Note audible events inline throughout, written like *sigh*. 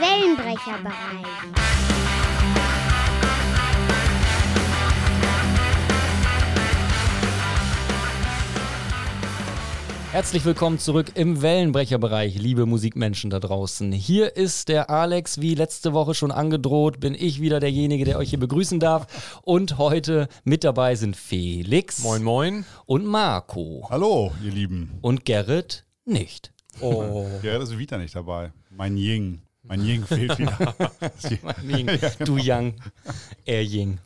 Wellenbrecherbereich. Herzlich willkommen zurück im Wellenbrecherbereich, liebe Musikmenschen da draußen. Hier ist der Alex, wie letzte Woche schon angedroht, bin ich wieder derjenige, der euch hier begrüßen darf. Und heute mit dabei sind Felix. Moin, moin. Und Marco. Hallo, ihr Lieben. Und Gerrit nicht. Oh. *laughs* Gerrit ist wieder nicht dabei. Mein Ying. Mein Ying fehlt *laughs* wieder. Ying. *laughs* Du Yang, er Ying.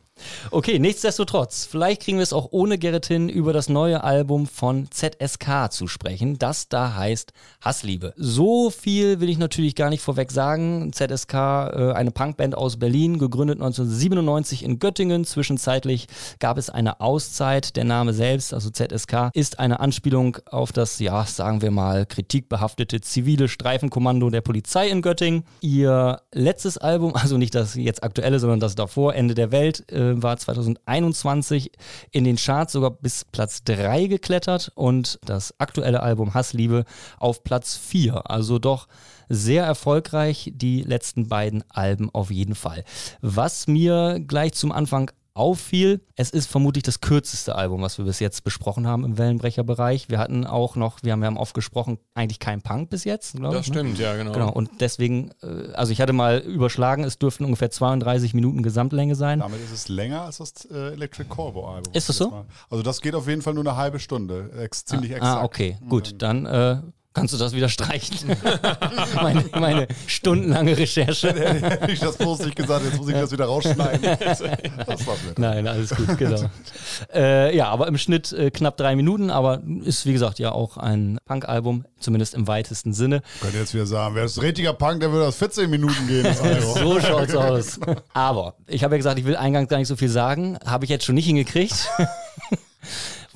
Okay, nichtsdestotrotz, vielleicht kriegen wir es auch ohne Gerrit hin, über das neue Album von ZSK zu sprechen, das da heißt Hassliebe. So viel will ich natürlich gar nicht vorweg sagen. ZSK, äh, eine Punkband aus Berlin, gegründet 1997 in Göttingen. Zwischenzeitlich gab es eine Auszeit. Der Name selbst, also ZSK, ist eine Anspielung auf das, ja, sagen wir mal, kritikbehaftete zivile Streifenkommando der Polizei in Göttingen. Ihr letztes Album, *laughs* also nicht das jetzt aktuelle, sondern das davor, Ende der Welt, äh, war 2021 in den Charts sogar bis Platz 3 geklettert und das aktuelle Album Hassliebe auf Platz 4. Also doch sehr erfolgreich, die letzten beiden Alben auf jeden Fall. Was mir gleich zum Anfang auffiel, es ist vermutlich das kürzeste Album, was wir bis jetzt besprochen haben im Wellenbrecherbereich. Wir hatten auch noch, wir haben ja oft gesprochen, eigentlich kein Punk bis jetzt, Das ich. ne? stimmt, ja, genau. Genau, und deswegen, äh, also ich hatte mal überschlagen, es dürften ungefähr 32 Minuten Gesamtlänge sein. Damit ist es länger als das äh, Electric Corvo Album. Ist das so? Mal- Also das geht auf jeden Fall nur eine halbe Stunde. Ex ziemlich exakt. Ah, okay, gut, dann äh, kannst du das wieder streichen. *laughs* meine, meine stundenlange Recherche. *laughs* Ich das bloß nicht gesagt, jetzt muss ich das wieder rausschneiden. *laughs* Das war's mir. Nein, alles gut, genau. äh, ja, aber im Schnitt äh, knapp drei Minuten, aber ist wie gesagt ja auch ein Punk-Album, zumindest im weitesten Sinne. Könnte jetzt wieder sagen, wäre es richtiger Punk, der würde das 14 Minuten gehen. Album. So schaut's aus. Aber ich habe ja gesagt, ich will eingangs gar nicht so viel sagen. Habe ich jetzt schon nicht hingekriegt.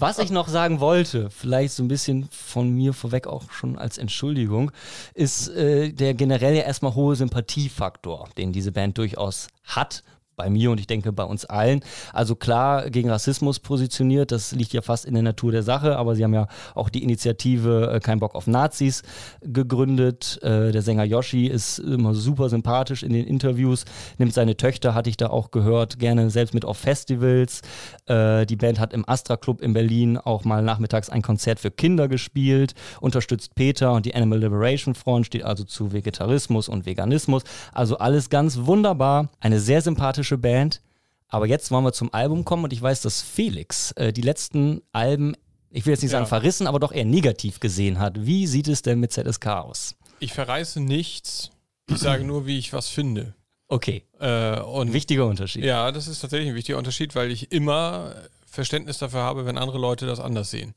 Was ich noch sagen wollte, vielleicht so ein bisschen von mir vorweg auch schon als Entschuldigung, ist äh, der generell ja erstmal hohe Sympathiefaktor, den diese Band durchaus hat. Bei mir und ich denke bei uns allen. Also klar gegen Rassismus positioniert, das liegt ja fast in der Natur der Sache, aber sie haben ja auch die Initiative äh, Kein Bock auf Nazis gegründet. Äh, der Sänger Yoshi ist immer super sympathisch in den Interviews, nimmt seine Töchter, hatte ich da auch gehört, gerne selbst mit auf Festivals. Äh, die Band hat im Astra Club in Berlin auch mal nachmittags ein Konzert für Kinder gespielt, unterstützt Peter und die Animal Liberation Front, steht also zu Vegetarismus und Veganismus. Also alles ganz wunderbar. Eine sehr sympathische Band. Aber jetzt wollen wir zum Album kommen und ich weiß, dass Felix äh, die letzten Alben, ich will jetzt nicht sagen Ja. verrissen, aber doch eher negativ gesehen hat. Wie sieht es denn mit ZSK aus? Ich verreiße nichts. Ich sage nur, wie ich was finde. Okay, Äh, und wichtiger Unterschied. Ja, das ist tatsächlich ein wichtiger Unterschied, weil ich immer Verständnis dafür habe, wenn andere Leute das anders sehen.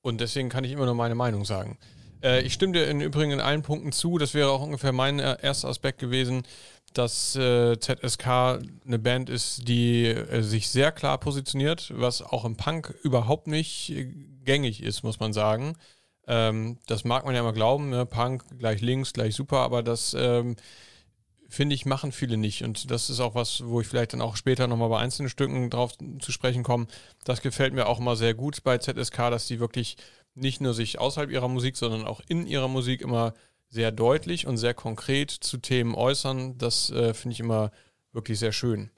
Und deswegen kann ich immer nur meine Meinung sagen. Äh, ich stimme dir im Übrigen in allen Punkten zu. Das wäre auch ungefähr mein äh, erster Aspekt gewesen, dass äh, ZSK eine Band ist, die äh, sich sehr klar positioniert, was auch im Punk überhaupt nicht äh, gängig ist, muss man sagen. Ähm, das mag man ja immer glauben, ne? Punk gleich links, gleich super, aber das ähm, finde ich, machen viele nicht. Und das ist auch was, wo ich vielleicht dann auch später nochmal bei einzelnen Stücken drauf zu sprechen komme. Das gefällt mir auch immer sehr gut bei ZSK, dass die wirklich nicht nur sich außerhalb ihrer Musik, sondern auch in ihrer Musik immer sehr deutlich und sehr konkret zu Themen äußern. Das äh, finde ich immer wirklich sehr schön.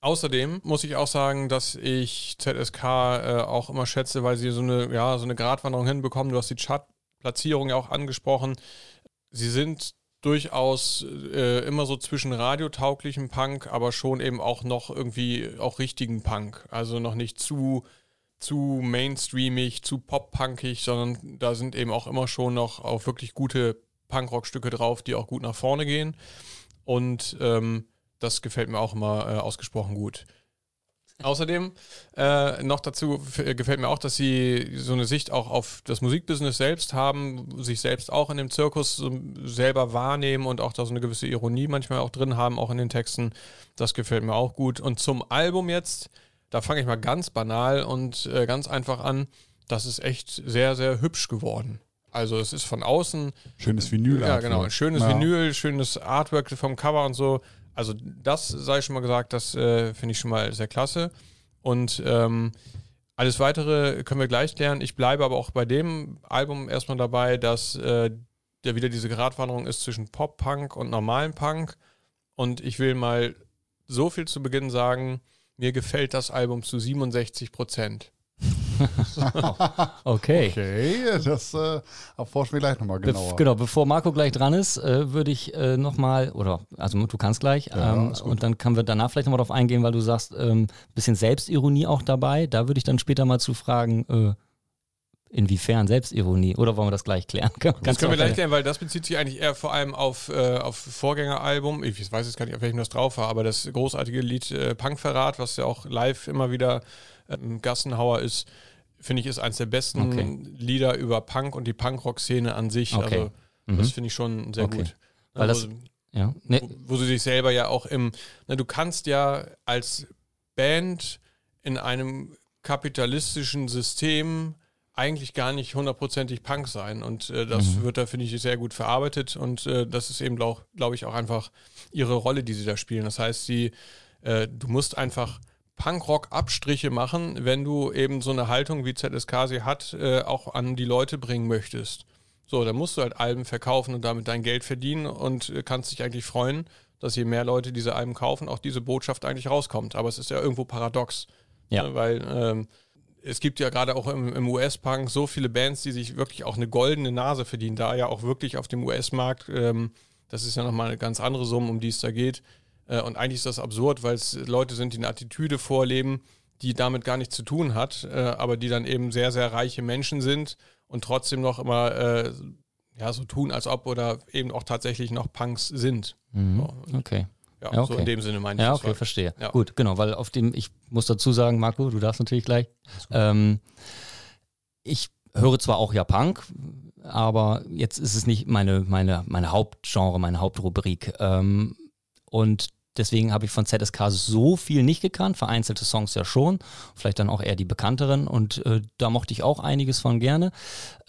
Außerdem muss ich auch sagen, dass ich ZSK äh, auch immer schätze, weil sie so eine, ja, so eine Gratwanderung hinbekommen. Du hast die Chartplatzierung ja auch angesprochen. Sie sind durchaus äh, immer so zwischen radiotauglichem Punk, aber schon eben auch noch irgendwie auch richtigen Punk. Also noch nicht zu, zu mainstreamig, zu pop-punkig, sondern da sind eben auch immer schon noch auch wirklich gute Punkrock-Stücke drauf, die auch gut nach vorne gehen. Und ähm, das gefällt mir auch immer äh, ausgesprochen gut. Außerdem äh, noch dazu äh, gefällt mir auch, dass sie so eine Sicht auch auf das Musikbusiness selbst haben, sich selbst auch in dem Zirkus so selber wahrnehmen und auch da so eine gewisse Ironie manchmal auch drin haben, auch in den Texten. Das gefällt mir auch gut. Und zum Album jetzt, da fange ich mal ganz banal und äh, ganz einfach an. Das ist echt sehr, sehr hübsch geworden. Also es ist von außen Schönes Vinyl. ja, genau. Schönes Ja. Vinyl, schönes Artwork vom Cover und so. Also das sei schon mal gesagt, das äh, finde ich schon mal sehr klasse. Und ähm, alles weitere können wir gleich klären. Ich bleibe aber auch bei dem Album erstmal dabei, dass äh, der wieder diese Gratwanderung ist zwischen Pop-Punk und normalen Punk. Und ich will mal so viel zu Beginn sagen, mir gefällt das Album zu 67 Prozent. *laughs* okay. Okay, das äh, erforschen wir gleich nochmal genauer. Bef genau, bevor Marco gleich dran ist, äh, würde ich äh, nochmal, oder also du kannst gleich, Ja, ähm, und dann können wir danach vielleicht nochmal drauf eingehen, weil du sagst, ähm, bisschen Selbstironie auch dabei. Da würde ich dann später mal zu fragen, äh, inwiefern Selbstironie? Oder wollen wir das gleich klären? *laughs* Das Kannst können wir gleich klären, weil das bezieht sich eigentlich eher vor allem auf, äh, auf Vorgängeralbum. Ich weiß jetzt gar nicht, auf welchem das drauf war, aber das großartige Lied äh, Punkverrat, was ja auch live immer wieder ähm, Gassenhauer ist, finde ich, ist eins der besten Okay. Lieder über Punk und die Punkrock-Szene an sich. Okay. Also Mhm. das finde ich schon sehr Okay. gut. Weil das- wo, Ja. Nee, wo, wo sie sich selber ja auch im, na, du kannst ja als Band in einem kapitalistischen System eigentlich gar nicht hundertprozentig Punk sein. Und äh, das Mhm. wird da, finde ich, sehr gut verarbeitet. Und äh, das ist eben, glaube glaub ich, auch einfach ihre Rolle, die sie da spielen. Das heißt, sie, äh, du musst einfach Punkrock-Abstriche machen, wenn du eben so eine Haltung wie ZSK sie hat, äh, auch an die Leute bringen möchtest. So, dann musst du halt Alben verkaufen und damit dein Geld verdienen und äh, kannst dich eigentlich freuen, dass je mehr Leute diese Alben kaufen, auch diese Botschaft eigentlich rauskommt. Aber es ist ja irgendwo paradox. Ja. Ne, weil ähm, es gibt ja gerade auch im, im US-Punk so viele Bands, die sich wirklich auch eine goldene Nase verdienen, da ja auch wirklich auf dem US-Markt, ähm, das ist ja nochmal eine ganz andere Summe, um die es da geht. Äh, und eigentlich ist das absurd, weil es Leute sind, die eine Attitüde vorleben, die damit gar nichts zu tun hat, äh, aber die dann eben sehr, sehr reiche Menschen sind und trotzdem noch immer äh, ja, so tun, als ob oder eben auch tatsächlich noch Punks sind. mhm. So, okay. Ja, Ja, so okay. in dem Sinne meine ich Ja, okay, war- verstehe. Ja. Gut, genau, weil auf dem, ich muss dazu sagen, Marco, du darfst natürlich gleich. Ähm, ich höre zwar auch ja Punk, aber jetzt ist es nicht meine, meine, meine Hauptgenre, meine Hauptrubrik. Ähm, und deswegen habe ich von ZSK so viel nicht gekannt, vereinzelte Songs ja schon, vielleicht dann auch eher die bekannteren und äh, da mochte ich auch einiges von gerne.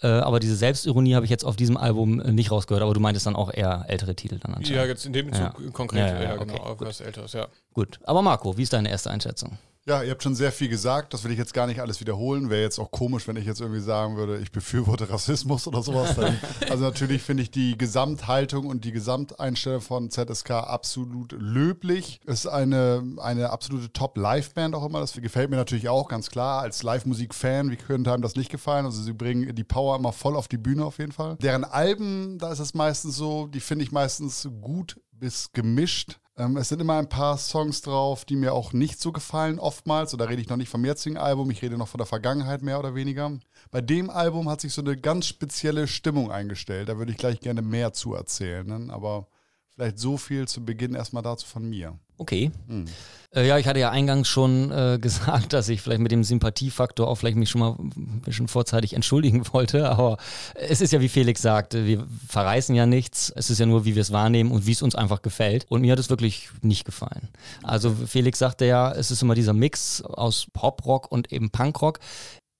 Äh, aber diese Selbstironie habe ich jetzt auf diesem Album äh, nicht rausgehört, aber du meintest dann auch eher ältere Titel dann anscheinend. Ja, jetzt in dem Bezug Ja. konkret, Ja, ja, ja, genau, okay, auf gut. was Älteres, ja. Gut, aber Marco, wie ist deine erste Einschätzung? Ja, ihr habt schon sehr viel gesagt, das will ich jetzt gar nicht alles wiederholen. Wäre jetzt auch komisch, wenn ich jetzt irgendwie sagen würde, ich befürworte *laughs* Rassismus oder sowas. *laughs* Also natürlich finde ich die Gesamthaltung und die Gesamteinstellung von ZSK absolut löblich. Ist eine, eine absolute Top-Live-Band auch immer. Das gefällt mir natürlich auch, ganz klar. Als Live-Musik-Fan, wie könnte einem das nicht gefallen? Also sie bringen die Power immer voll auf die Bühne auf jeden Fall. Deren Alben, da ist es meistens so, die finde ich meistens gut bis gemischt. Ähm, es sind immer ein paar Songs drauf, die mir auch nicht so gefallen, oftmals. Und da rede ich noch nicht vom jetzigen Album, ich rede noch von der Vergangenheit mehr oder weniger. Bei dem Album hat sich so eine ganz spezielle Stimmung eingestellt. Da würde ich gleich gerne mehr zu erzählen. Ne? Aber vielleicht so viel zu Beginn erstmal dazu von mir. Okay. Äh, ja, ich hatte ja eingangs schon äh, *laughs* gesagt, dass ich vielleicht mit dem Sympathiefaktor auch vielleicht mich schon mal ein bisschen vorzeitig entschuldigen *laughs* wollte. Aber es ist ja, wie Felix sagte, wir verreißen ja nichts. Es ist ja nur, wie wir es wahrnehmen und wie es uns einfach gefällt. Und mir hat es wirklich nicht gefallen. Also Felix sagte ja, es ist immer dieser Mix aus Poprock und eben Punkrock.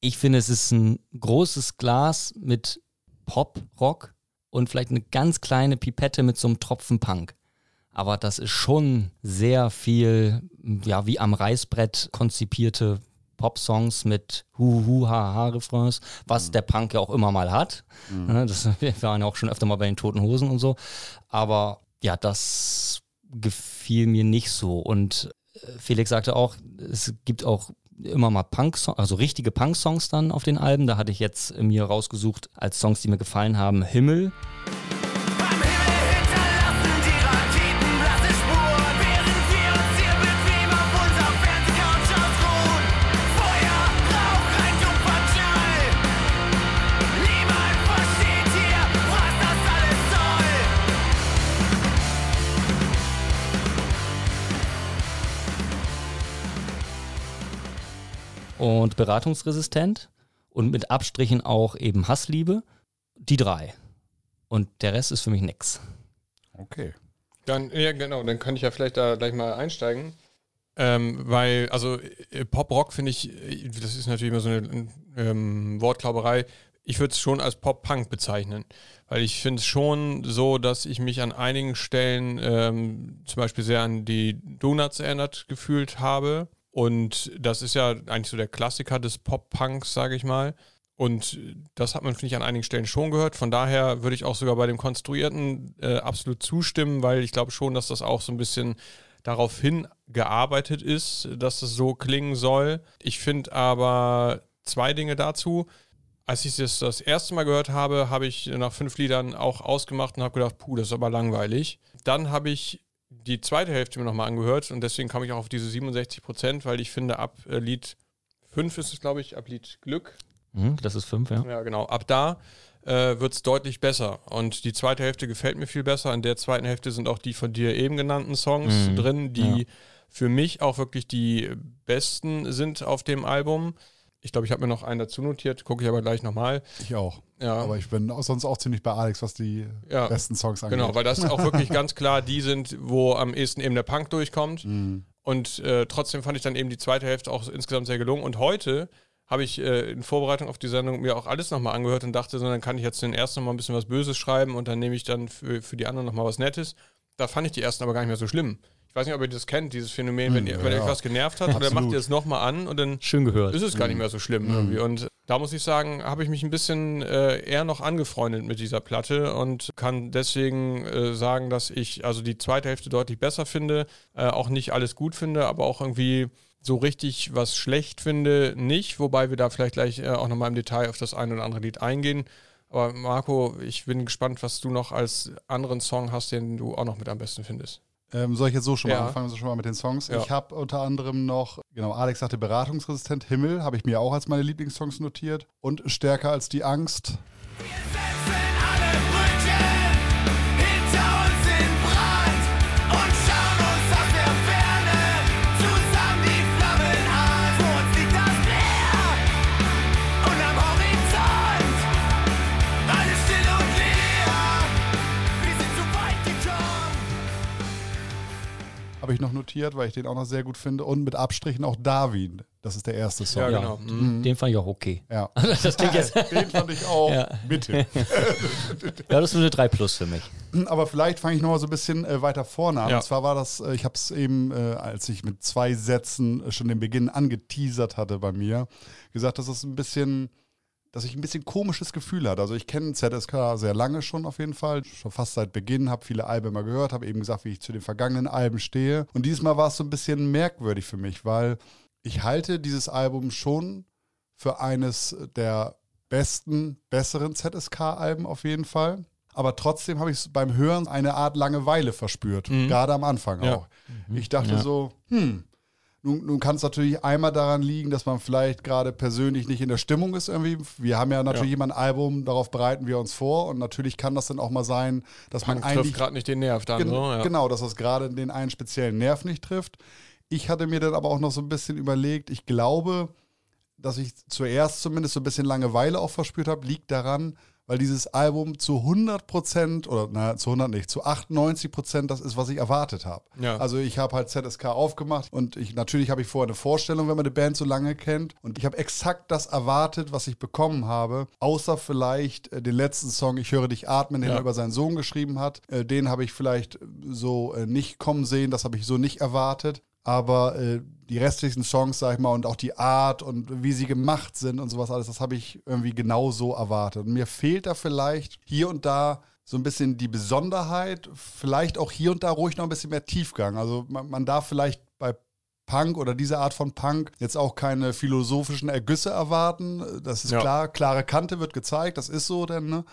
Ich finde, es ist ein großes Glas mit Poprock und vielleicht eine ganz kleine Pipette mit so einem Tropfen Punk. Aber das ist schon sehr viel, ja, wie am Reißbrett konzipierte Popsongs mit Hu-Hu-Ha-Ha-Refrains, was der Punk ja auch immer mal hat. Ne, Das, *laughs* wir waren ja auch schon öfter mal bei den Toten Hosen und so. Aber ja, das gefiel mir nicht so. Und äh, Felix sagte auch, es gibt auch immer mal Punk, also richtige Punk-Songs dann auf den Alben. Da hatte ich jetzt mir rausgesucht als Songs, die mir gefallen haben, Himmel. Und beratungsresistent und mit Abstrichen auch eben Hassliebe. Die drei. Und der Rest ist für mich nix. Okay. Dann, ja, genau, dann kann ich ja vielleicht da gleich mal einsteigen. Ähm, weil, also äh, Pop-Rock finde ich, äh, das ist natürlich immer so eine ähm, Wortklauberei. Ich würde es schon als Pop-Punk bezeichnen. Weil ich finde es schon so, dass ich mich an einigen Stellen ähm, zum Beispiel sehr an die Donuts erinnert gefühlt habe. Und das ist ja eigentlich so der Klassiker des Pop-Punks, sage ich mal. Und das hat man, finde ich, an einigen Stellen schon gehört. Von daher würde ich auch sogar bei dem Konstruierten äh, absolut zustimmen, weil ich glaube schon, dass das auch so ein bisschen darauf hingearbeitet ist, dass es so klingen soll. Ich finde aber zwei Dinge dazu. Als ich das das erste Mal gehört habe, habe ich nach fünf Liedern auch ausgemacht und habe gedacht, puh, das ist aber langweilig. Dann habe ich die zweite Hälfte mir nochmal angehört und deswegen kam ich auch auf diese 67 Prozent, weil ich finde, ab äh, Lied 5 ist es, glaube ich, ab Lied Glück, Mhm, das ist fünf, ja. ja, genau. Ab da äh, wird es deutlich besser. Und die zweite Hälfte gefällt mir viel besser. In der zweiten Hälfte sind auch die von dir eben genannten Songs Mhm. drin, die Ja. für mich auch wirklich die besten sind auf dem Album. Ich glaube, ich habe mir noch einen dazu notiert, gucke ich aber gleich nochmal. Ich auch. Ja. Aber ich bin auch sonst auch ziemlich bei Alex, was die Ja. besten Songs angeht. Genau, weil das auch wirklich ganz klar die sind, wo am ehesten eben der Punk durchkommt. Mhm. Und äh, trotzdem fand ich dann eben die zweite Hälfte auch insgesamt sehr gelungen. Und heute habe ich äh, in Vorbereitung auf die Sendung mir auch alles nochmal angehört und dachte, so, dann kann ich jetzt den ersten nochmal ein bisschen was Böses schreiben und dann nehme ich dann für, für die anderen nochmal was Nettes. Da fand ich die ersten aber gar nicht mehr so schlimm. Ich weiß nicht, ob ihr das kennt, dieses Phänomen, wenn, ihr, wenn euch was genervt hat, dann macht ihr es nochmal an und dann Schön gehört. ist es gar nicht mehr so schlimm irgendwie. Und da muss ich sagen, habe ich mich ein bisschen äh, eher noch angefreundet mit dieser Platte und kann deswegen äh, sagen, dass ich also die zweite Hälfte deutlich besser finde, äh, auch nicht alles gut finde, aber auch irgendwie so richtig was schlecht finde, nicht. Wobei wir da vielleicht gleich äh, auch nochmal im Detail auf das eine oder andere Lied eingehen. Aber Marco, ich bin gespannt, was du noch als anderen Song hast, den du auch noch mit am besten findest. Ähm, soll ich jetzt so schon mal Ja. anfangen, so schon mal mit den Songs? Ja. Ich habe unter anderem noch, genau, Alex sagte beratungsresistent, Himmel, habe ich mir auch als meine Lieblingssongs notiert. Und stärker als die Angst. setzen Habe ich noch notiert, weil ich den auch noch sehr gut finde. Und mit Abstrichen auch Darwin. Das ist der erste Song. Ja, Ja, genau. Mhm. Den fand ich auch okay. Ja. *laughs* Das klingt jetzt. *laughs* Den fand ich auch Ja. bitte. *laughs* Ja, das ist eine 3 Plus für mich. Aber vielleicht fange ich noch mal so ein bisschen äh, weiter vorne an. Ja. Und zwar war das, äh, ich habe es eben, äh, als ich mit zwei Sätzen schon den Beginn angeteasert hatte bei mir, gesagt, dass es ein bisschen, dass ich ein bisschen komisches Gefühl hatte. Also ich kenne ZSK sehr lange schon auf jeden Fall, schon fast seit Beginn, habe viele Alben mal gehört, habe eben gesagt, wie ich zu den vergangenen Alben stehe. Und dieses Mal war es so ein bisschen merkwürdig für mich, weil ich halte dieses Album schon für eines der besten, besseren ZSK-Alben auf jeden Fall. Aber trotzdem habe ich beim Hören eine Art Langeweile verspürt, gerade am Anfang Ja. auch. Ich dachte Ja. so, hm, nun, nun kann es natürlich einmal daran liegen, dass man vielleicht gerade persönlich nicht in der Stimmung ist irgendwie. Wir haben ja natürlich Ja. immer ein Album, darauf bereiten wir uns vor und natürlich kann das dann auch mal sein, dass Punk man trifft eigentlich gerade nicht den Nerv dann. Gen so, ja. Genau, dass das gerade den einen speziellen Nerv nicht trifft. Ich hatte mir dann aber auch noch so ein bisschen überlegt, ich glaube, dass ich zuerst zumindest so ein bisschen Langeweile auch verspürt habe, liegt daran, weil dieses Album zu 100 Prozent, oder na, zu 100 nicht, zu 98 Prozent das ist, was ich erwartet habe. Ja. Also ich habe halt ZSK aufgemacht und ich, natürlich habe ich vorher eine Vorstellung, wenn man die Band so lange kennt. Und ich habe exakt das erwartet, was ich bekommen habe, außer vielleicht äh, den letzten Song, Ich höre dich atmen, den Ja. er über seinen Sohn geschrieben hat. Äh, den habe ich vielleicht so äh, nicht kommen sehen, das habe ich so nicht erwartet. Aber äh, die restlichen Songs, sag ich mal, und auch die Art und wie sie gemacht sind und sowas alles, das habe ich irgendwie genau so erwartet. Und mir fehlt da vielleicht hier und da so ein bisschen die Besonderheit, vielleicht auch hier und da ruhig noch ein bisschen mehr Tiefgang. Also man, man darf vielleicht Punk oder diese Art von Punk jetzt auch keine philosophischen Ergüsse erwarten. Das ist Ja. klar, klare Kante wird gezeigt, das ist so denn, ne?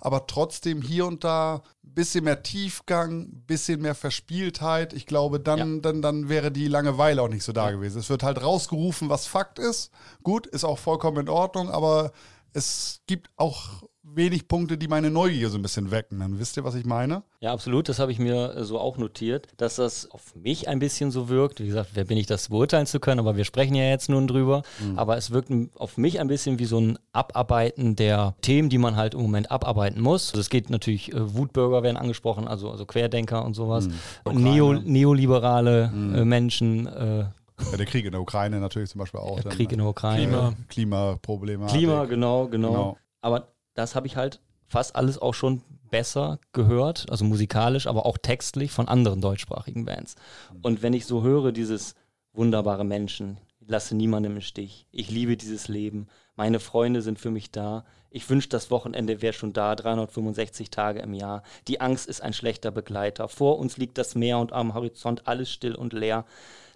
Aber trotzdem hier und da ein bisschen mehr Tiefgang, ein bisschen mehr Verspieltheit. Ich glaube, dann, dann, dann wäre die Langeweile auch nicht so da gewesen. Es wird halt rausgerufen, was Fakt ist. Gut, ist auch vollkommen in Ordnung, aber es gibt auch wenig Punkte, die meine Neugier so ein bisschen wecken. Dann wisst ihr, was ich meine? Ja, absolut. Das habe ich mir äh, so auch notiert, dass das auf mich ein bisschen so wirkt. Wie gesagt, wer bin ich, das beurteilen zu können, aber wir sprechen ja jetzt nun drüber. Aber es wirkt auf mich ein bisschen wie so ein Abarbeiten der Themen, die man halt im Moment abarbeiten muss. Also es geht natürlich, äh, Wutbürger werden angesprochen, also, also Querdenker und sowas. Neo, neoliberale äh, Menschen, äh, Ja, der Krieg in der Ukraine natürlich zum Beispiel auch. der dann, Krieg in der Ukraine. Klima. Klimaprobleme. Klima, genau, genau, Genau. Aber das habe ich halt fast alles auch schon besser gehört, also musikalisch, aber auch textlich von anderen deutschsprachigen Bands. Und wenn ich so höre, dieses wunderbare Menschen. Lasse niemanden im Stich. Ich liebe dieses Leben. Meine Freunde sind für mich da. Ich wünsche, das Wochenende wäre schon da, 365 Tage im Jahr. Die Angst ist ein schlechter Begleiter. Vor uns liegt das Meer und am Horizont alles still und leer.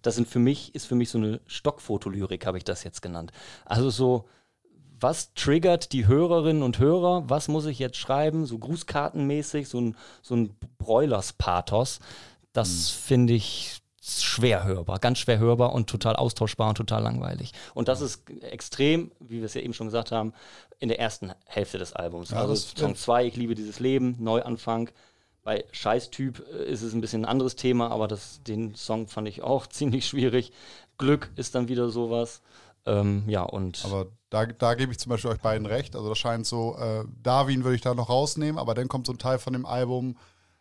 Das sind für mich, ist für mich so eine Stockfotolyrik, habe ich das jetzt genannt. Also so, was triggert die Hörerinnen und Hörer? Was muss ich jetzt schreiben? So grußkartenmäßig, so ein, so ein Broilers-Pathos. Das mhm. finde ich schwer hörbar, ganz schwer hörbar und total austauschbar und total langweilig. Und das ist extrem, wie wir es ja eben schon gesagt haben, in der ersten Hälfte des Albums. Ja, also Song 2, ich liebe dieses Leben, Neuanfang. Bei Scheißtyp äh, ist es ein bisschen ein anderes Thema, aber das, den Song fand ich auch *laughs* ziemlich schwierig. Glück ist dann wieder sowas. Ähm, ja, und. Aber da, da gebe ich zum Beispiel euch beiden recht. Also, das scheint so, äh, Darwin würde ich da noch rausnehmen, aber dann kommt so ein Teil von dem Album,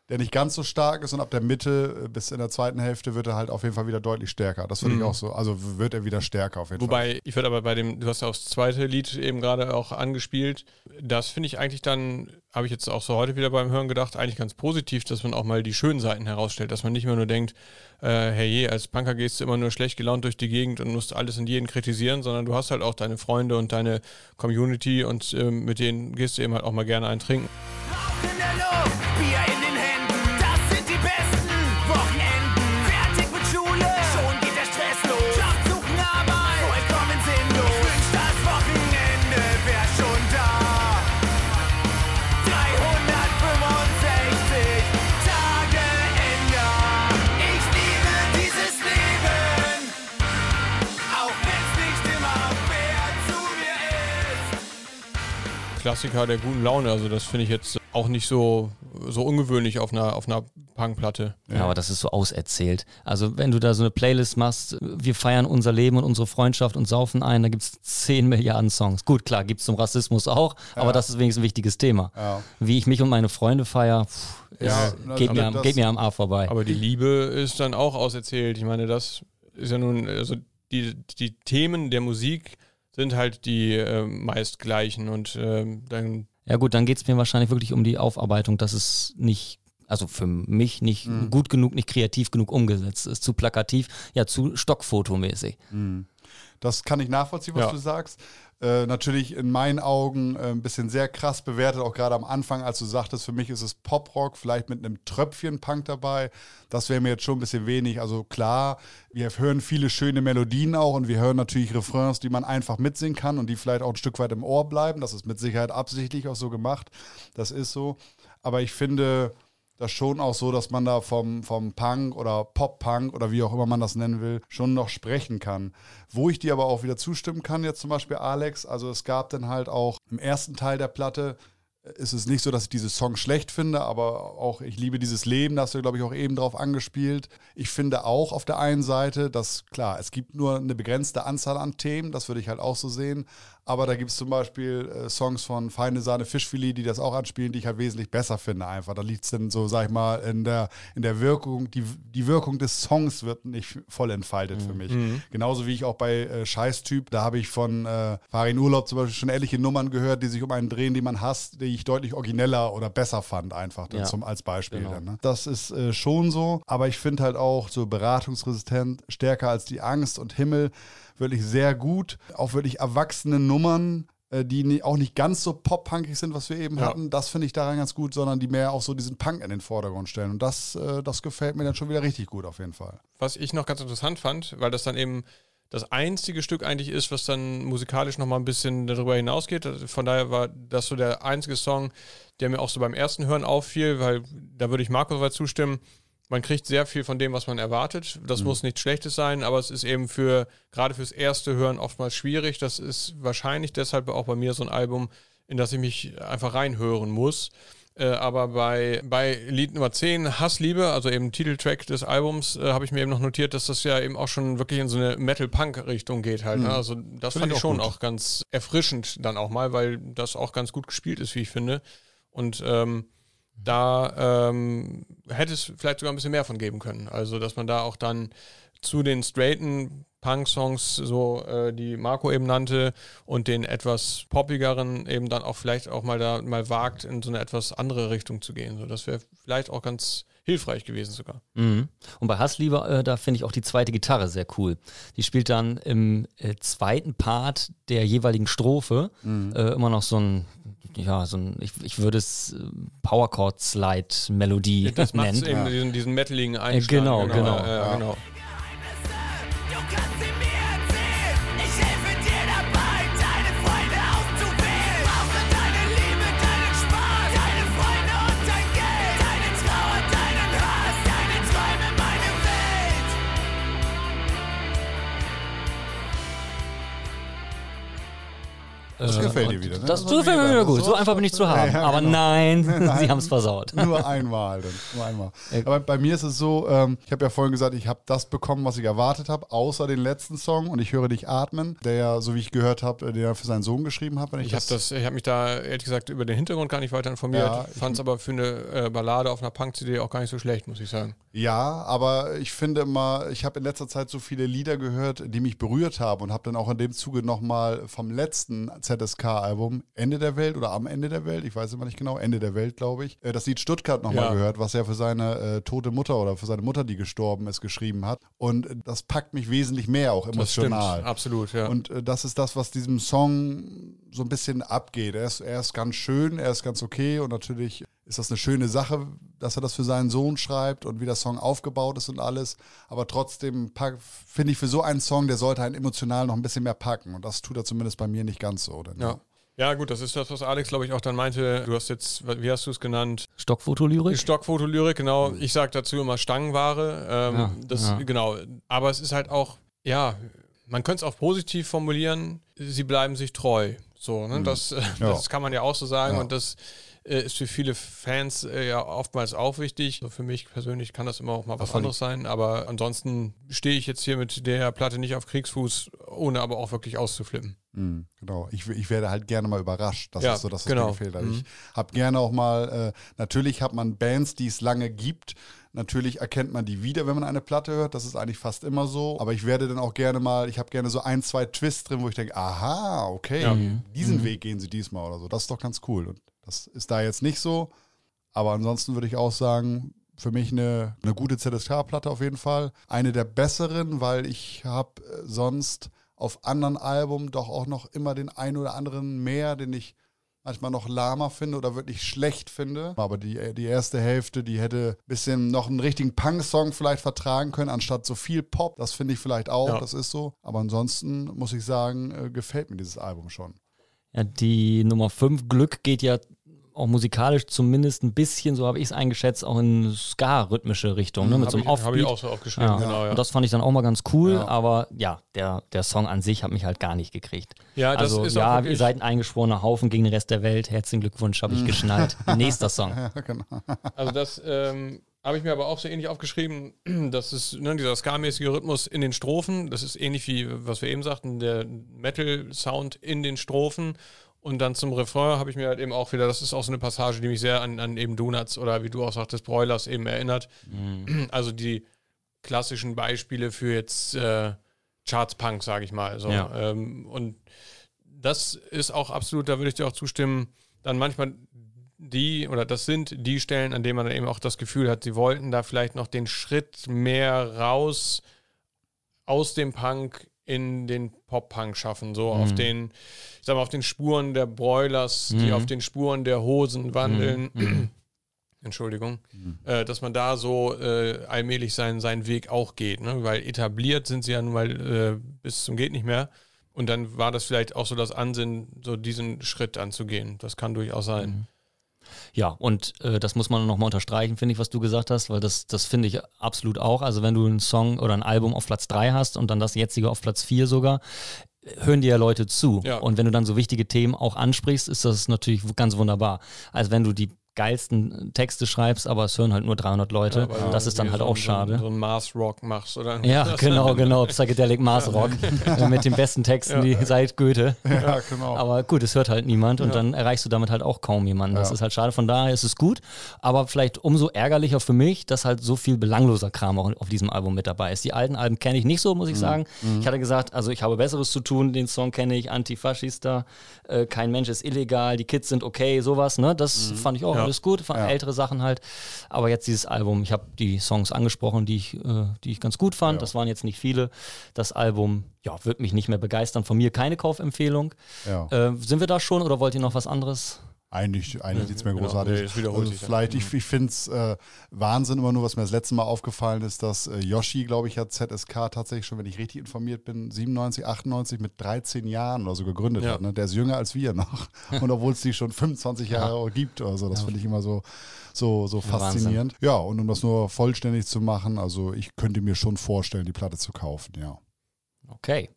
der nicht ganz so stark ist und ab der Mitte äh, bis in der zweiten Hälfte wird er halt auf jeden Fall wieder deutlich stärker. Das finde mhm. ich auch so. Also wird er wieder stärker auf jeden Wobei, Fall. Wobei, ich würde aber bei dem, du hast ja auch das zweite Lied eben gerade auch angespielt. Das finde ich eigentlich dann, habe ich jetzt auch so heute wieder beim Hören gedacht, eigentlich ganz positiv, dass man auch mal die schönen Seiten herausstellt, dass man nicht mehr nur denkt, äh, hey je, als Punker gehst du immer nur schlecht gelaunt durch die Gegend und musst alles und jeden kritisieren, sondern du hast halt auch deine Freunde und deine Community und äh, mit denen gehst du eben halt auch mal gerne ein Trinken. Rauch in der Luft, Bier Klassiker der guten Laune. Also das finde ich jetzt auch nicht so, so ungewöhnlich auf einer, auf einer Punkplatte. Ja, aber das ist so auserzählt. Also wenn du da so eine Playlist machst, wir feiern unser Leben und unsere Freundschaft und saufen ein, da gibt es 10 Milliarden Songs. Gut, klar, gibt es zum Rassismus auch, ja. aber das ist wenigstens ein wichtiges Thema. Ja. Wie ich mich und meine Freunde feiere, ja, geht, mir, das, geht mir am A vorbei. Aber die Liebe ist dann auch auserzählt. Ich meine, das ist ja nun, also die, die Themen der Musik sind halt die äh, meist gleichen und äh, dann. Ja, gut, dann geht es mir wahrscheinlich wirklich um die Aufarbeitung, dass es nicht also für mich nicht mhm. gut genug, nicht kreativ genug umgesetzt ist, zu plakativ, ja, zu stockfotomäßig. Mhm. Das kann ich nachvollziehen, was ja. du sagst. Äh, natürlich in meinen Augen äh, ein bisschen sehr krass bewertet, auch gerade am Anfang, als du sagtest, für mich ist es Poprock, vielleicht mit einem Tröpfchen Punk dabei. Das wäre mir jetzt schon ein bisschen wenig. Also klar, wir hören viele schöne Melodien auch und wir hören natürlich Refrains, die man einfach mitsingen kann und die vielleicht auch ein Stück weit im Ohr bleiben. Das ist mit Sicherheit absichtlich auch so gemacht. Das ist so. Aber ich finde, das schon auch so, dass man da vom, vom Punk oder Pop-Punk oder wie auch immer man das nennen will, schon noch sprechen kann. Wo ich dir aber auch wieder zustimmen kann, jetzt zum Beispiel Alex, also es gab dann halt auch im ersten Teil der Platte ist es nicht so, dass ich diese Song schlecht finde, aber auch ich liebe dieses Leben, da hast du, glaube ich, auch eben drauf angespielt. Ich finde auch auf der einen Seite, dass klar, es gibt nur eine begrenzte Anzahl an Themen, das würde ich halt auch so sehen, aber da gibt es zum Beispiel äh, Songs von Feine Sahne Fischfilet, die das auch anspielen, die ich halt wesentlich besser finde einfach. Da liegt es dann so, sag ich mal, in der, in der Wirkung, die, die Wirkung des Songs wird nicht voll entfaltet mhm. für mich. Mhm. Genauso wie ich auch bei äh, Scheißtyp, da habe ich von äh, Farin Urlaub zum Beispiel schon ehrliche Nummern gehört, die sich um einen drehen, die man hasst, die ich deutlich origineller oder besser fand, einfach ja. zum, als Beispiel. Genau. Dann, ne? Das ist äh, schon so, aber ich finde halt auch so beratungsresistent, stärker als die Angst und Himmel wirklich sehr gut. Auch wirklich erwachsene Nummern, äh, die auch nicht ganz so pop-punkig sind, was wir eben ja. hatten. Das finde ich daran ganz gut, sondern die mehr auch so diesen Punk in den Vordergrund stellen. Und das, äh, das gefällt mir dann schon wieder richtig gut auf jeden Fall. Was ich noch ganz interessant fand, weil das dann eben das einzige Stück eigentlich ist, was dann musikalisch nochmal ein bisschen darüber hinausgeht. Von daher war das so der einzige Song, der mir auch so beim ersten Hören auffiel, weil da würde ich Marco soweit zustimmen man kriegt sehr viel von dem, was man erwartet. Das mhm. muss nichts Schlechtes sein, aber es ist eben für, gerade fürs erste Hören oftmals schwierig. Das ist wahrscheinlich deshalb auch bei mir so ein Album, in das ich mich einfach reinhören muss. Äh, aber bei, bei Lied Nummer 10, Hassliebe, also eben Titeltrack des Albums, äh, habe ich mir eben noch notiert, dass das ja eben auch schon wirklich in so eine Metal-Punk-Richtung geht halt. Ne? Mhm. Ne? Also das Find fand ich schon gut. auch ganz erfrischend dann auch mal, weil das auch ganz gut gespielt ist, wie ich finde. Und ähm, da ähm, hätte es vielleicht sogar ein bisschen mehr von geben können. Also, dass man da auch dann zu den straighten Punk-Songs, so äh, die Marco eben nannte, und den etwas poppigeren eben dann auch vielleicht auch mal da mal wagt, in so eine etwas andere Richtung zu gehen. So, das wäre vielleicht auch ganz hilfreich gewesen sogar. Mhm. Und bei Hassliebe, äh, da finde ich auch die zweite Gitarre sehr cool. Die spielt dann im äh, zweiten Part der jeweiligen Strophe äh, immer noch so ein, ja, so ein, ich, ich würde es äh, Powerchord-Slide-Melodie Das macht nennen. eben diesen, diesen metaligen Einschlag. genau, genau. Ja, ja, genau. Das Äh, gefällt dir wieder, ne? Das, Das gefällt mir wieder gut. so- So einfach bin ich zu haben. Ja, Aber genau. nein, *laughs* Nein. sie haben es versaut. Nur *laughs* einmal, dann. Nur einmal. Aber bei mir ist es so, ähm, ich habe ja vorhin gesagt, ich habe das bekommen, was ich erwartet habe, außer den letzten Song und ich höre dich atmen, der ja, so wie ich gehört habe, den er für seinen Sohn geschrieben hat. Ich, Ich habe das, ich habe mich da ehrlich gesagt über den Hintergrund gar nicht weiter informiert. Ja, ich- Fand es aber für eine äh, Ballade auf einer Punk-CD auch gar nicht so schlecht, muss ich sagen. Ja, aber ich finde immer, ich habe in letzter Zeit so viele Lieder gehört, die mich berührt haben und habe dann auch in dem Zuge nochmal vom letzten ZSK-Album Ende der Welt oder am Ende der Welt, ich weiß immer nicht genau, Ende der Welt, glaube ich, äh, das Lied Stuttgart nochmal Ja. gehört, was er für seine äh, tote Mutter oder für seine Mutter, die gestorben ist, geschrieben hat. Und äh, das packt mich wesentlich mehr auch Das stimmt, emotional. absolut, ja. Und äh, das ist das, was diesem Song so ein bisschen abgeht. Er ist, er ist ganz schön, er ist ganz okay und natürlich ist das eine schöne Sache, dass er das für seinen Sohn schreibt und wie der Song aufgebaut ist und alles. Aber trotzdem pack- finde ich für so einen Song, der sollte einen emotional noch ein bisschen mehr packen. Und das tut er zumindest bei mir nicht ganz so. Denn, ja. ja, gut, das ist das, was Alex, glaube ich, auch dann meinte. Du hast jetzt, wie hast du es genannt? Stockfotolyrik? Stockfotolyrik, genau. Ich sage dazu immer Stangenware. Ähm, Ja, das, ja. Genau. Aber es ist halt auch, ja, man könnte es auch positiv formulieren, sie bleiben sich treu. So, ne? das, äh, *laughs* Ja. das kann man ja auch so sagen Ja. und das äh, ist für viele Fans äh, ja oftmals auch wichtig. So für mich persönlich kann das immer auch mal was voll. anderes sein, aber ansonsten stehe ich jetzt hier mit der Platte nicht auf Kriegsfuß, ohne aber auch wirklich auszuflippen. Mhm, genau. Ich, ich werde halt gerne mal überrascht. Das Ja, ist so, dass es genau. mir gefehlt hat. Mhm. Ich habe gerne auch mal, äh, natürlich hat man Bands, die es lange gibt. Natürlich erkennt man die wieder, wenn man eine Platte hört. Das ist eigentlich fast immer so. Aber ich werde dann auch gerne mal, ich habe gerne so ein, zwei Twists drin, wo ich denke, aha, okay, Ja. diesen Weg gehen sie diesmal oder so. Das ist doch ganz cool. Und das ist da jetzt nicht so. Aber ansonsten würde ich auch sagen, für mich eine, eine gute ZSK-Platte auf jeden Fall. Eine der besseren, weil ich habe äh, sonst auf anderen Alben doch auch noch immer den einen oder anderen mehr, den ich manchmal noch lahmer finde oder wirklich schlecht finde. Aber die, die erste Hälfte, die hätte ein bisschen noch einen richtigen Punk-Song vielleicht vertragen können, anstatt so viel Pop. Das finde ich vielleicht auch, Ja. das ist so. Aber ansonsten muss ich sagen, äh, gefällt mir dieses Album schon. Ja, die Nummer 5, Glück, geht ja auch musikalisch zumindest ein bisschen, so habe ich es eingeschätzt, auch in Ska-rhythmische Richtung, ne, mit so einem Habe ich, hab auch so aufgeschrieben, Ja. genau. Ja. Und das fand ich dann auch mal ganz cool, Ja. aber ja, der, der Song an sich hat mich halt gar nicht gekriegt. Ja, das also ist ja, ihr seid ein eingeschworener Haufen gegen den Rest der Welt. Herzlichen Glückwunsch, habe ich geschnallt. *laughs* Nächster Song. Ja, genau. Also das ähm, habe ich mir aber auch so ähnlich aufgeschrieben, *clears throat* das ist ne, dieser ska-mäßige Rhythmus in den Strophen, das ist ähnlich wie, was wir eben sagten, der Metal-Sound in den Strophen und dann zum Refrain habe ich mir halt eben auch wieder, das ist auch so eine Passage, die mich sehr an, an eben Donuts oder wie du auch sagtest, Broilers eben erinnert. Also die klassischen Beispiele für jetzt äh, Charts-Punk, sage ich mal. So. Ja. Ähm, und das ist auch absolut, da würde ich dir auch zustimmen, dann manchmal die, oder das sind die Stellen, an denen man dann eben auch das Gefühl hat, sie wollten da vielleicht noch den Schritt mehr raus aus dem Punk in den Pop-Punk schaffen, so auf den, ich sag mal, auf den Spuren der Broilers, die auf den Spuren der Hosen wandeln. *clears throat* Entschuldigung, äh, dass man da so äh, allmählich seinen, seinen Weg auch geht, ne? weil etabliert sind sie ja nun mal äh, bis zum geht nicht mehr. Und dann war das vielleicht auch so das Ansinnen, so diesen Schritt anzugehen. Das kann durchaus sein. Ja, und äh, das muss man nochmal unterstreichen, finde ich, was du gesagt hast, weil das, das finde ich absolut auch. Also wenn du einen Song oder ein Album auf Platz 3 hast und dann das jetzige auf Platz 4 sogar, hören dir ja Leute zu. Ja. Und wenn du dann so wichtige Themen auch ansprichst, ist das natürlich ganz wunderbar. Also wenn du die geilsten Texte schreibst, aber es hören halt nur 300 Leute. du das ist dann halt irgendwie auch so, schade. So, so einen Mars-Rock machst oder Ja, *laughs* genau, genau. Psychedelic Mars Rock. *laughs* Äh, Mit den besten Texten, die seit Goethe. Ja, genau. *laughs* Aber gut, es hört halt niemand und dann erreichst du damit halt auch kaum jemanden. Das Ja. ist halt schade. Von daher ist es gut, aber vielleicht umso ärgerlicher für mich, dass halt so viel belangloser Kram auch auf diesem Album mit dabei ist. Die alten Alben kenne ich nicht so, Mhm. muss ich sagen. Ich hatte gesagt, also ich habe Besseres zu tun, den Song kenne ich, Antifaschista, äh, kein Mensch ist illegal, die Kids sind okay, sowas, ne? Das Mhm. fand ich auch Ja. Alles gut, ältere Sachen halt. Aber jetzt dieses Album, ich habe die Songs angesprochen, die ich, äh, die ich ganz gut fand. Das waren jetzt nicht viele. Das Album, ja, wird mich nicht mehr begeistern. Von mir keine Kaufempfehlung. Äh, sind wir da schon oder wollt ihr noch was anderes? Eigentlich, eigentlich nichts mehr genau. großartig. Nee, es wiederholt also vielleicht, ich, ich finde es äh, Wahnsinn immer nur, was mir das letzte Mal aufgefallen ist, dass äh, Yoshi, glaube ich, hat ZSK tatsächlich schon, wenn ich richtig informiert bin, 97, 98 mit 13 Jahren oder so gegründet Ja. hat. Ne? Der ist jünger als wir noch. *laughs* Und obwohl es die schon 25 Jahre gibt oder so, das finde ich immer so, so, so faszinierend. Ja, und um das nur vollständig zu machen, also ich könnte mir schon vorstellen, die Platte zu kaufen, ja. Okay.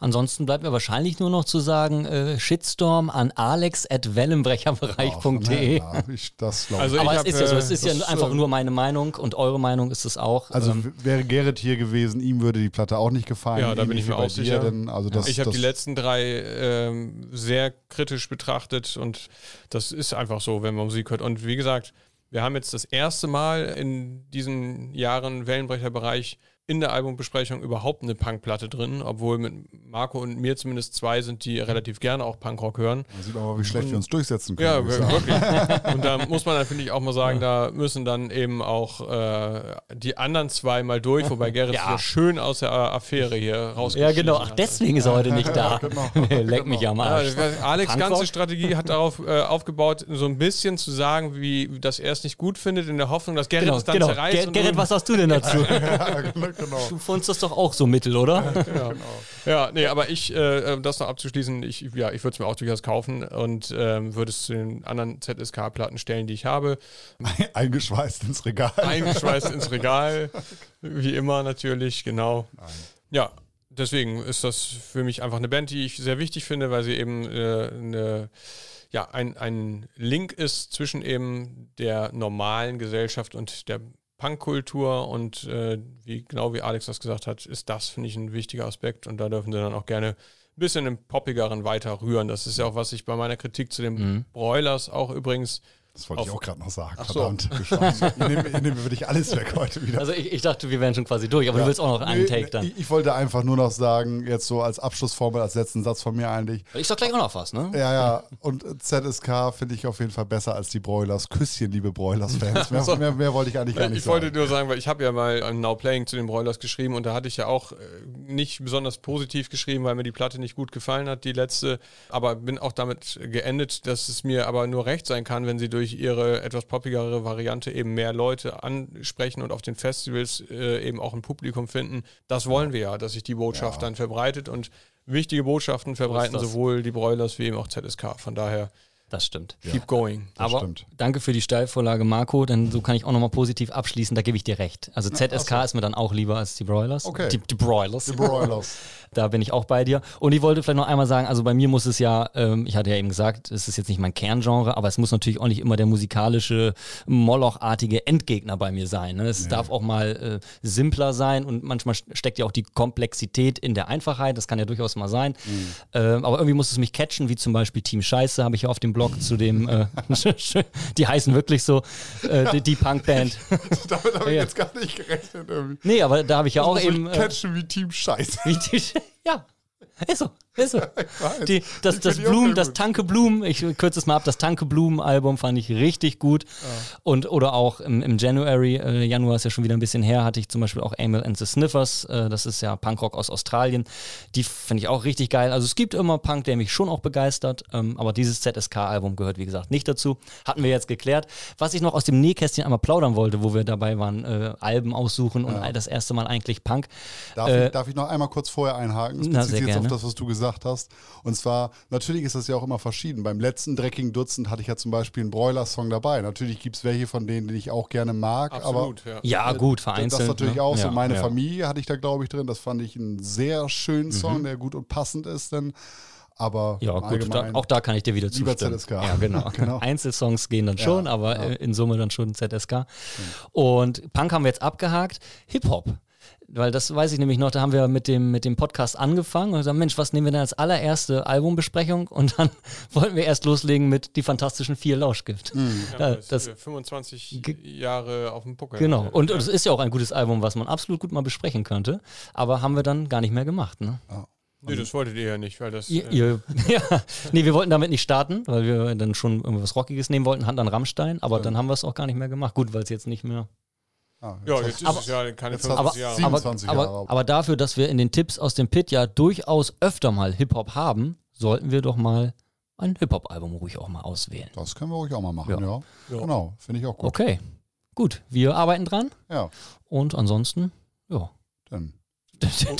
Ansonsten bleibt mir wahrscheinlich nur noch zu sagen, äh, Shitstorm an alex.wellenbrecherbereich.de. Ja, ich, das glaube ich. Also Aber ich es hab, ist ja so, äh, es ist ja einfach äh, nur meine Meinung und eure Meinung ist es auch. Also ähm, wäre Gerrit hier gewesen, ihm würde die Platte auch nicht gefallen. Ja, da bin ich mir auch sicher. Denn, also das, ich habe die letzten drei ähm, sehr kritisch betrachtet und das ist einfach so, wenn man Musik hört. Und wie gesagt, wir haben jetzt das erste Mal in diesen Jahren Wellenbrecherbereich in der Albumbesprechung überhaupt eine Punkplatte drin, obwohl mit Marco und mir zumindest zwei sind, die relativ gerne auch Punkrock hören. Da sieht man mal, wie schlecht wir uns durchsetzen können. Ja, wir- wirklich. Und da muss man dann, finde ich, auch mal sagen, da müssen dann eben auch äh, die anderen zwei mal durch, wobei Gerrit *laughs* Ja. ja schön aus der Affäre hier rausgeschmissen ja, genau, ach deswegen ist er heute nicht da. *laughs* *laughs* Leck mich am Ja, Arsch. Alex' Punkrock? ganze Strategie hat darauf äh, aufgebaut, so ein bisschen zu sagen, wie dass er es nicht gut findet, in der Hoffnung, dass Gerrit Genau, es dann genau. zerreißt. Ger und Gerrit, was hast du denn dazu? ja, genau. Du fandst das doch auch so mittel, oder? Ja, nee, aber ich, äh, das noch abzuschließen, ich, ja, ich würde es mir auch durchaus kaufen und ähm, würde es zu den anderen ZSK-Platten stellen, die ich habe. *laughs* Eingeschweißt ins Regal. Eingeschweißt ins Regal, *laughs* wie immer natürlich, genau. Ja, deswegen ist das für mich einfach eine Band, die ich sehr wichtig finde, weil sie eben äh, eine, ja, ein, ein Link ist zwischen eben der normalen Gesellschaft und der Punkkultur und äh, wie genau wie Alex das gesagt hat, ist das, finde ich, ein wichtiger Aspekt und da dürfen sie dann auch gerne ein bisschen im Poppigeren weiter rühren. Das ist ja auch, was ich bei meiner Kritik zu den Broilers auch übrigens Das wollte ich Auf- auch gerade noch sagen. Ach so. Verdammt. geschweißt. *laughs* Ihr nehmt, ihr nehmt wirklich alles weg heute wieder. Also ich, ich dachte, wir wären schon quasi durch, aber du willst auch noch einen Nee, Take dann. Ich, ich wollte einfach nur noch sagen, jetzt so als Abschlussformel, als letzten Satz von mir eigentlich. Ich sag gleich auch noch was, ne? Ja, ja, und ZSK finde ich auf jeden Fall besser als die Broilers. Küsschen, liebe Broilers-Fans. Mehr, *laughs* mehr, mehr wollte ich eigentlich gar nicht Ich wollte sagen. nur sagen, weil ich habe ja mal ein Now Playing zu den Broilers geschrieben und da hatte ich ja auch äh, nicht besonders positiv geschrieben, weil mir die Platte nicht gut gefallen hat, die letzte. Aber bin auch damit geendet, dass es mir aber nur recht sein kann, wenn sie durch ihre etwas poppigere Variante eben mehr Leute ansprechen und auf den Festivals äh, eben auch ein Publikum finden. Das wollen wir ja, dass sich die Botschaft dann verbreitet und wichtige Botschaften verbreiten sowohl die Broilers wie eben auch ZSK. Von daher Das stimmt. keep going. Aber stimmt. danke für die Steilvorlage, Marco, denn so kann ich auch nochmal positiv abschließen, da gebe ich dir recht. Also ZSK ist mir dann auch lieber als die Broilers. Okay. Die, die Broilers. Die Broilers. *laughs* Da bin ich auch bei dir. Und ich wollte vielleicht noch einmal sagen, also bei mir muss es ja, ähm, ich hatte ja eben gesagt, es ist jetzt nicht mein Kerngenre, aber es muss natürlich auch nicht immer der musikalische, molochartige Endgegner bei mir sein. Ne? Es darf auch mal äh, simpler sein und manchmal steckt ja auch die Komplexität in der Einfachheit, das kann ja durchaus mal sein. Ähm, aber irgendwie muss es mich catchen, wie zum Beispiel Team Scheiße, habe ich ja auf dem Blog zu dem, äh, *laughs* die heißen wirklich so, äh, die, die Punkband. *laughs* Damit habe ich Ja. jetzt gar nicht gerechnet. Irgendwie. Nee, aber da habe ich ja auch eben. Äh, catchen wie Team Scheiße. wie die, ja, ist so. Ist so. *laughs* weiß. Die, das das sehr das. Tanke Blumen, ich kürze es mal ab, das Tanke Blumen Album fand ich richtig gut. Und oder auch im, im January, äh, Januar ist ja schon wieder ein bisschen her, hatte ich zum Beispiel auch Emil and the Sniffers, äh, das ist ja Punkrock aus Australien. Die finde ich auch richtig geil. Also es gibt immer Punk, der mich schon auch begeistert, ähm, aber dieses ZSK-Album gehört, wie gesagt, nicht dazu. Hatten wir jetzt geklärt. Was ich noch aus dem Nähkästchen einmal plaudern wollte, wo wir dabei waren, äh, Alben aussuchen und das erste Mal eigentlich Punk. Darf, Äh, ich, darf ich noch einmal kurz vorher einhaken? Das na, bezieht sehr sich jetzt auf gerne. das, was du gesagt hast. Und zwar, natürlich ist das ja auch immer verschieden. Beim letzten dreckigen Dutzend hatte ich ja zum Beispiel einen Broiler-Song dabei. Natürlich gibt es welche von denen, die ich auch gerne mag. Absolut, aber ja. Ja, gut, das vereinzelt. ist natürlich ne? auch so. Ja, Meine ja. Familie hatte ich da, glaube ich, drin. Das fand ich einen sehr schönen Song, der gut und passend ist. Denn aber Ja, gut, da, auch da kann ich dir wieder Lieber zustimmen. ZSK. Ja, genau. *laughs* Genau. *laughs* Einzelsongs gehen dann schon, aber ja. äh, in Summe dann schon ZSK. Und Punk haben wir jetzt abgehakt. Hip-Hop. Weil das weiß ich nämlich noch, da haben wir mit dem, mit dem Podcast angefangen und gesagt, Mensch, was nehmen wir denn als allererste Albumbesprechung? Und dann *laughs* wollten wir erst loslegen mit Die Fantastischen Vier Lauschgift. Ja, Da, das, das, äh, 25 Ge- Jahre auf dem Buckel. genau. Und ja. es ist ja auch ein gutes Album, was man absolut gut mal besprechen könnte. Aber haben wir dann gar nicht mehr gemacht. Ne? Nö, das wolltet ihr ja nicht, weil das. Ihr, äh, ihr, *laughs* ja, nee, wir wollten damit nicht starten, weil wir dann schon irgendwas Rockiges nehmen wollten, hatten dann Rammstein, aber dann haben wir es auch gar nicht mehr gemacht. Gut, weil es jetzt nicht mehr. Ah, ja, jetzt ist aber- es ja keine jetzt hat's 25 Jahre. sieben- aber, 27 aber, Jahre. aber dafür, dass wir in den Tipps aus dem Pit ja durchaus öfter mal Hip-Hop haben, sollten wir doch mal ein Hip-Hop-Album ruhig auch mal auswählen. das können wir ruhig auch mal machen, Ja. ja. Ja. Genau, finde ich auch gut. Okay, gut, wir arbeiten dran Ja, und ansonsten, ja. dann.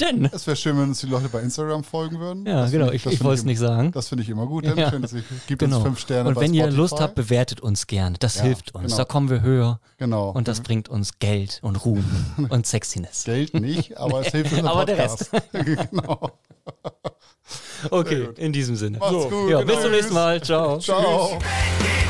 Denn, Es wäre schön, wenn uns die Leute bei Instagram folgen würden. ja, Das genau, ich, ich find wollte es nicht sagen. Das finde ich immer gut. Denn Ja. Ihr, gibt Genau. uns fünf Sterne Und wenn ihr. Lust habt, bewertet uns gerne. Das Ja, hilft uns. genau. Da kommen wir höher Genau. und das bringt uns Geld und Ruhm und Sexiness. Geld nicht, aber es hilft uns Aber der Rest. *laughs* genau. Okay, in diesem Sinne. Macht's So, gut. Ja, bis zum Tschüss. nächsten Mal. Ciao. Ciao. Wenn